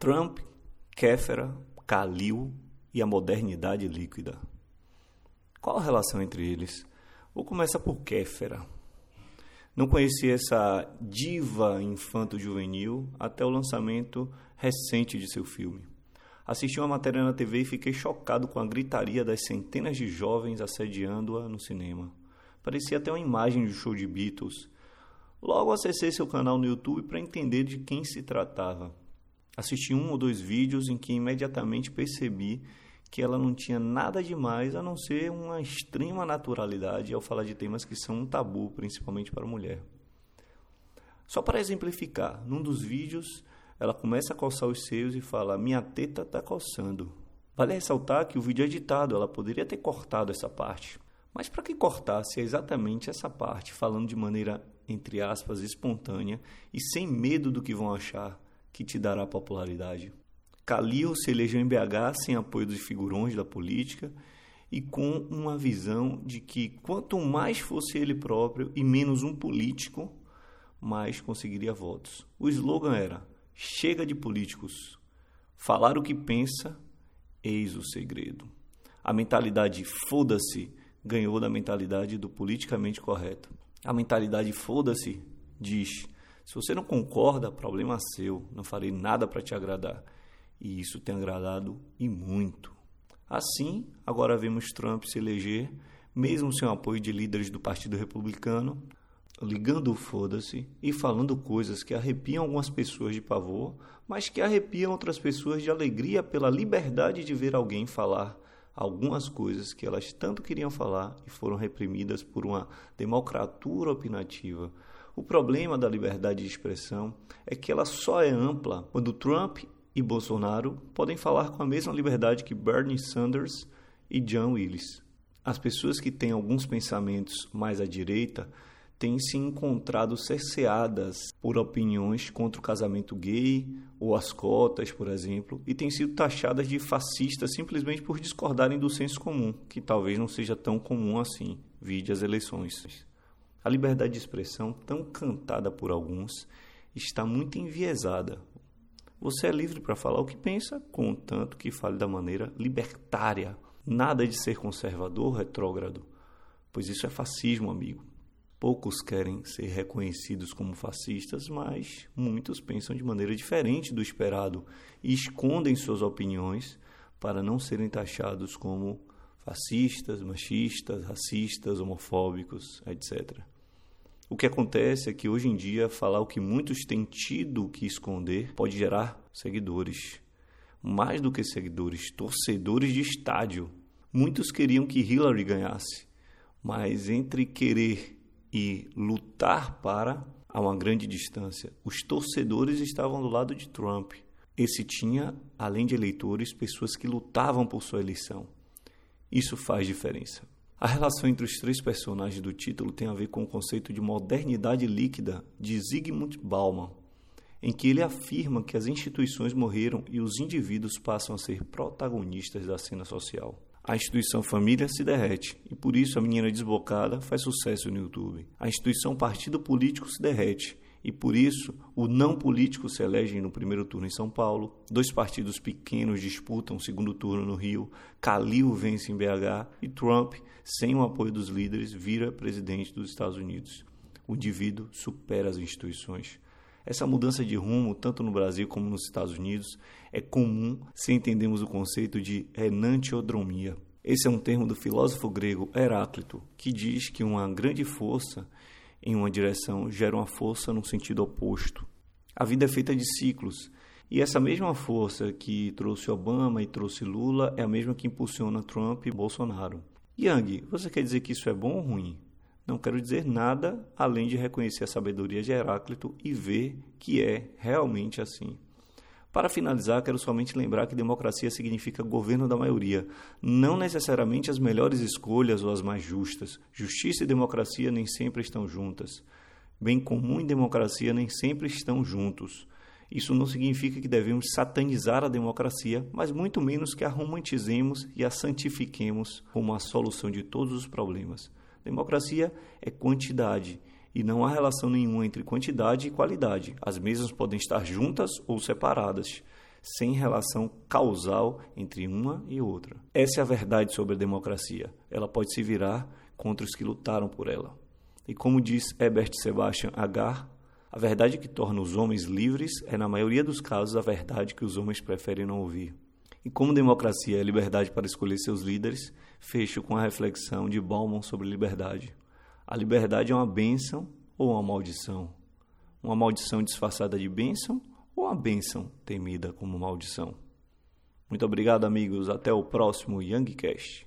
Trump, Kéfera, Kalil e a modernidade líquida. Qual a relação entre eles? Vou começar por Kéfera. Não conheci essa diva infanto-juvenil até o lançamento recente de seu filme. Assisti uma matéria na TV e fiquei chocado com a gritaria das centenas de jovens assediando-a no cinema. Parecia até uma imagem de show de Beatles. Logo acessei seu canal no YouTube para entender de quem se tratava. Assisti um ou dois vídeos em que imediatamente percebi que ela não tinha nada demais a não ser uma extrema naturalidade ao falar de temas que são um tabu, principalmente para a mulher. Só para exemplificar, num dos vídeos ela começa a coçar os seios e fala: Minha teta está coçando. Vale ressaltar que o vídeo é editado, ela poderia ter cortado essa parte. Mas para que cortar se é exatamente essa parte, falando de maneira, entre aspas, espontânea e sem medo do que vão achar, que te dará popularidade? Calil se elegeu em BH sem apoio dos figurões da política e com uma visão de que quanto mais fosse ele próprio e menos um político, mais conseguiria votos. O slogan era: Chega de políticos. Falar o que pensa, eis o segredo. A mentalidade foda-se ganhou da mentalidade do politicamente correto. A mentalidade foda-se diz: se você não concorda, problema seu, não farei nada para te agradar e isso tem agradado e muito. Assim, agora vemos Trump se eleger, mesmo sem o apoio de líderes do Partido Republicano, ligando o foda-se e falando coisas que arrepiam algumas pessoas de pavor, mas que arrepiam outras pessoas de alegria pela liberdade de ver alguém falar algumas coisas que elas tanto queriam falar e foram reprimidas por uma democratura opinativa. O problema da liberdade de expressão é que ela só é ampla quando Trump e Bolsonaro podem falar com a mesma liberdade que Bernie Sanders e John Willis. As pessoas que têm alguns pensamentos mais à direita têm se encontrado cerceadas por opiniões contra o casamento gay ou as cotas, por exemplo, e têm sido taxadas de fascistas simplesmente por discordarem do senso comum, que talvez não seja tão comum assim, vide as eleições. A liberdade de expressão, tão cantada por alguns, está muito enviesada, você é livre para falar o que pensa, contanto que fale da maneira libertária. Nada de ser conservador, retrógrado, pois isso é fascismo, amigo. Poucos querem ser reconhecidos como fascistas, mas muitos pensam de maneira diferente do esperado e escondem suas opiniões para não serem taxados como fascistas, machistas, racistas, homofóbicos, etc. O que acontece é que hoje em dia falar o que muitos têm tido que esconder pode gerar seguidores. Mais do que seguidores, torcedores de estádio. Muitos queriam que Hillary ganhasse, mas entre querer e lutar para há uma grande distância. Os torcedores estavam do lado de Trump. Esse tinha, além de eleitores, pessoas que lutavam por sua eleição. Isso faz diferença. A relação entre os três personagens do título tem a ver com o conceito de modernidade líquida de Zygmunt Bauman, em que ele afirma que as instituições morreram e os indivíduos passam a ser protagonistas da cena social. A instituição família se derrete e por isso a menina desbocada faz sucesso no YouTube. A instituição partido político se derrete e por isso o não político se elege no primeiro turno em São Paulo, dois partidos pequenos disputam o segundo turno no Rio, Calil vence em BH e Trump, sem o apoio dos líderes, vira presidente dos Estados Unidos. O indivíduo supera as instituições. Essa mudança de rumo, tanto no Brasil como nos Estados Unidos, é comum se entendemos o conceito de enantiodromia. Esse é um termo do filósofo grego Heráclito, que diz que uma grande força em uma direção gera uma força no sentido oposto. A vida é feita de ciclos. E essa mesma força que trouxe Obama e trouxe Lula é a mesma que impulsiona Trump e Bolsonaro. Yang, você quer dizer que isso é bom ou ruim? Não quero dizer nada além de reconhecer a sabedoria de Heráclito e ver que é realmente assim. Para finalizar, quero somente lembrar que democracia significa governo da maioria, não necessariamente as melhores escolhas ou as mais justas. Justiça e democracia nem sempre estão juntas. Bem comum e democracia nem sempre estão juntos. Isso não significa que devemos satanizar a democracia, mas muito menos que a romantizemos e a santifiquemos como a solução de todos os problemas. Democracia é quantidade e não há relação nenhuma entre quantidade e qualidade. As mesas podem estar juntas ou separadas. sem relação causal entre uma e outra. Essa é a verdade sobre a democracia. Ela pode se virar contra os que lutaram por ela. E como diz Herbert Sebastian Agar, a verdade que torna os homens livres é, na maioria dos casos, a verdade que os homens preferem não ouvir. E como democracia é liberdade para escolher seus líderes, fecho com a reflexão de Bauman sobre liberdade. A liberdade é uma bênção ou uma maldição? Uma maldição disfarçada de bênção ou uma bênção temida como maldição? Muito obrigado, amigos. Até o próximo Youngcast.